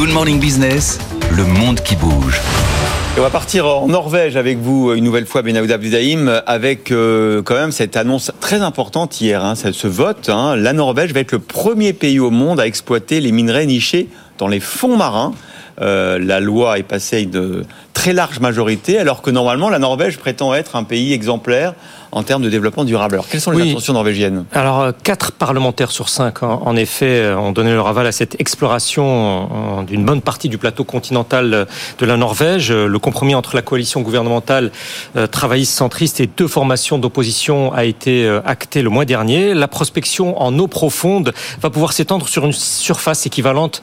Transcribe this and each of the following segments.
Good Morning Business, le monde qui bouge. On va partir en Norvège avec vous une nouvelle fois, Benaouda Abdudaïm, avec euh, quand même cette annonce très importante hier, hein, ce vote. Hein. la Norvège va être le premier pays au monde à exploiter les minerais nichés dans les fonds marins. Euh, la loi est passée une très large majorité, alors que normalement la Norvège prétend être un pays exemplaire en termes de développement durable. Alors, quelles sont les intentions norvégiennes Alors, euh, quatre parlementaires sur cinq, en effet, euh, ont donné leur aval à cette exploration d'une bonne partie du plateau continental de la Norvège. Le compromis entre la coalition gouvernementale travailliste centriste et deux formations d'opposition a été acté le mois dernier. La prospection en eau profonde va pouvoir s'étendre sur une surface équivalente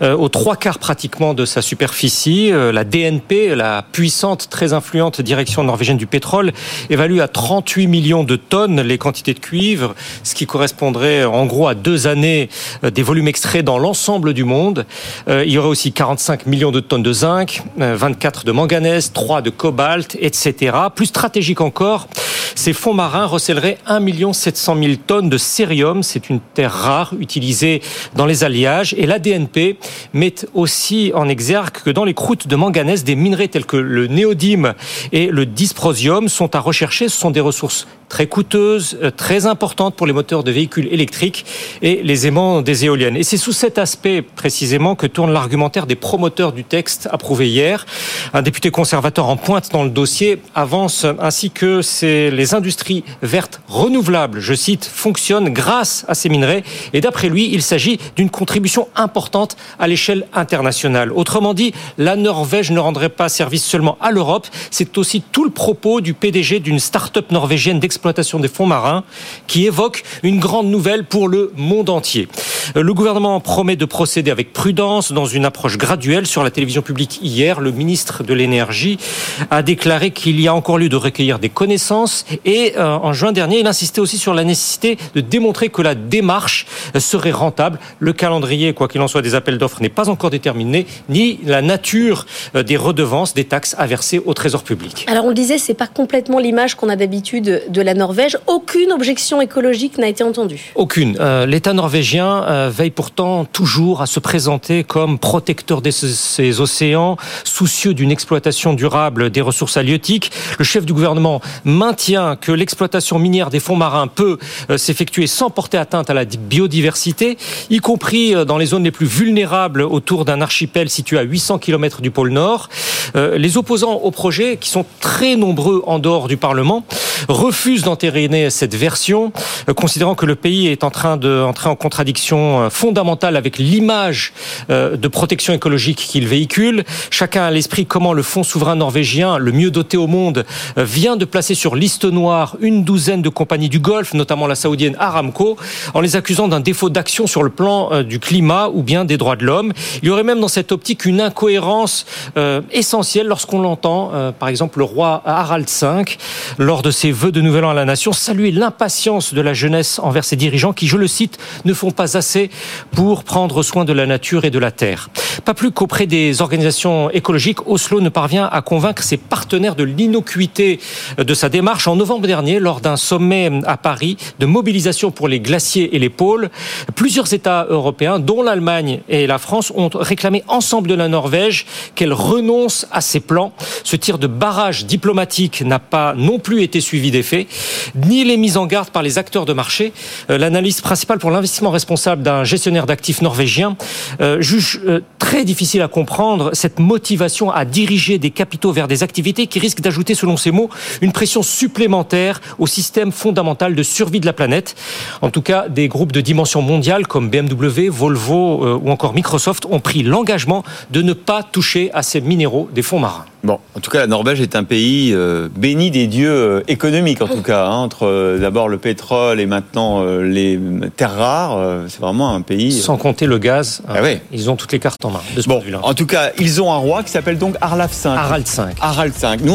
aux trois quarts pratiquement de sa superficie. Euh, la DNP, la puissante, très influente direction norvégienne du pétrole, évalue à 38 millions de tonnes les quantités de cuivre, ce qui correspondrait en gros à deux années euh, des volumes extraits dans l'ensemble du monde. Euh, il y aurait aussi 45 millions de tonnes de zinc, 24 de manganèse, 3 de cobalt, etc. Plus stratégique encore, ces fonds marins recèleraient 1 700 000 tonnes de cérium. C'est une terre rare utilisée dans les alliages. Et l'ADNP met aussi en exergue que dans les croûtes de manganèse, des minerais tels que le néodyme et le dysprosium sont à rechercher. Ce sont des ressources très coûteuses, euh, très importantes pour les moteurs de véhicules électriques et les aimants des éoliennes. Et c'est sous cet aspect précisément que tourne l'argumentaire des promoteurs du texte approuvé hier. Un député conservateur en pointe dans le dossier avance ainsi que c'est les industries vertes renouvelables, je cite, fonctionnent grâce à ces minerais. Et d'après lui, il s'agit d'une contribution importante à l'échelle internationale. Autrement dit, la Norvège ne rendrait pas service seulement à l'Europe, c'est aussi tout le propos du PDG d'une start-up norvégienne d'exploitation des fonds marins qui évoque une grande nouvelle pour le monde entier. Le gouvernement promet de procéder avec prudence dans une approche graduelle sur la télévision publique hier. Le ministre de l'énergie a déclaré qu'il y a encore lieu de recueillir des connaissances et euh, en juin dernier, il insistait aussi sur la nécessité de démontrer que la démarche serait rentable. Le calendrier, quoi qu'il en soit, des appels d'offres n'est pas encore déterminé, ni la nature euh, des redevances, des taxes à verser au trésor public. Alors on le disait, c'est pas complètement l'image qu'on a d'habitude de Norvège. Aucune objection écologique n'a été entendue. Aucune. Euh, L'État norvégien veille pourtant toujours à se présenter comme protecteur de ces océans, soucieux d'une exploitation durable des ressources halieutiques. Le chef du gouvernement maintient que l'exploitation minière des fonds marins peut euh, s'effectuer sans porter atteinte à la biodiversité, y compris euh, dans les zones les plus vulnérables autour d'un archipel situé à 800 km du pôle Nord. Euh, les opposants au projet, qui sont très nombreux en dehors du Parlement, refusent d'entériner cette version, considérant que le pays est en train d'entrer en contradiction fondamentale avec l'image de protection écologique qu'il véhicule. Chacun a l'esprit comment le fonds souverain norvégien, le mieux doté au monde, vient de placer sur liste noire une douzaine de compagnies du Golfe, notamment la saoudienne Aramco, en les accusant d'un défaut d'action sur le plan euh, du climat ou bien des droits de l'homme. Il y aurait même dans cette optique une incohérence euh, essentielle lorsqu'on l'entend, euh, par exemple, le roi Harald V, lors de ses vœux de nouvel an à la nation, saluer l'impatience de la jeunesse envers ses dirigeants qui, je le cite, ne font pas assez pour prendre soin de la nature et de la terre. Pas plus qu'auprès des organisations écologiques, Oslo ne parvient à convaincre ses partenaires de l'innocuité de sa démarche en novembre dernier lors d'un sommet à Paris de mobilisation pour les glaciers et les pôles. Plusieurs États européens, dont l'Allemagne et la France, ont réclamé ensemble de la Norvège qu'elle renonce à ses plans. Ce tir de barrage diplomatique n'a pas non plus été suivi ni les mises en garde par les acteurs de marché. Euh, l'analyse principale pour l'investissement responsable d'un gestionnaire d'actifs norvégien euh, juge euh, très difficile à comprendre cette motivation à diriger des capitaux vers des activités qui risquent d'ajouter, selon ses mots, une pression supplémentaire au système fondamental de survie de la planète. En tout cas, des groupes de dimension mondiale comme BMW, Volvo ou encore Microsoft ont pris l'engagement de ne pas toucher à ces minéraux des fonds marins. Bon, en tout cas, la Norvège est un pays béni des dieux euh, économiques, en tout cas, hein, entre d'abord le pétrole et maintenant les terres rares. c'est vraiment un pays. Sans compter le gaz. Ah ils ont toutes les cartes en main. De ce bon, en tout cas, ils ont un roi qui s'appelle donc Harald V. Harald V. Harald V. Nous,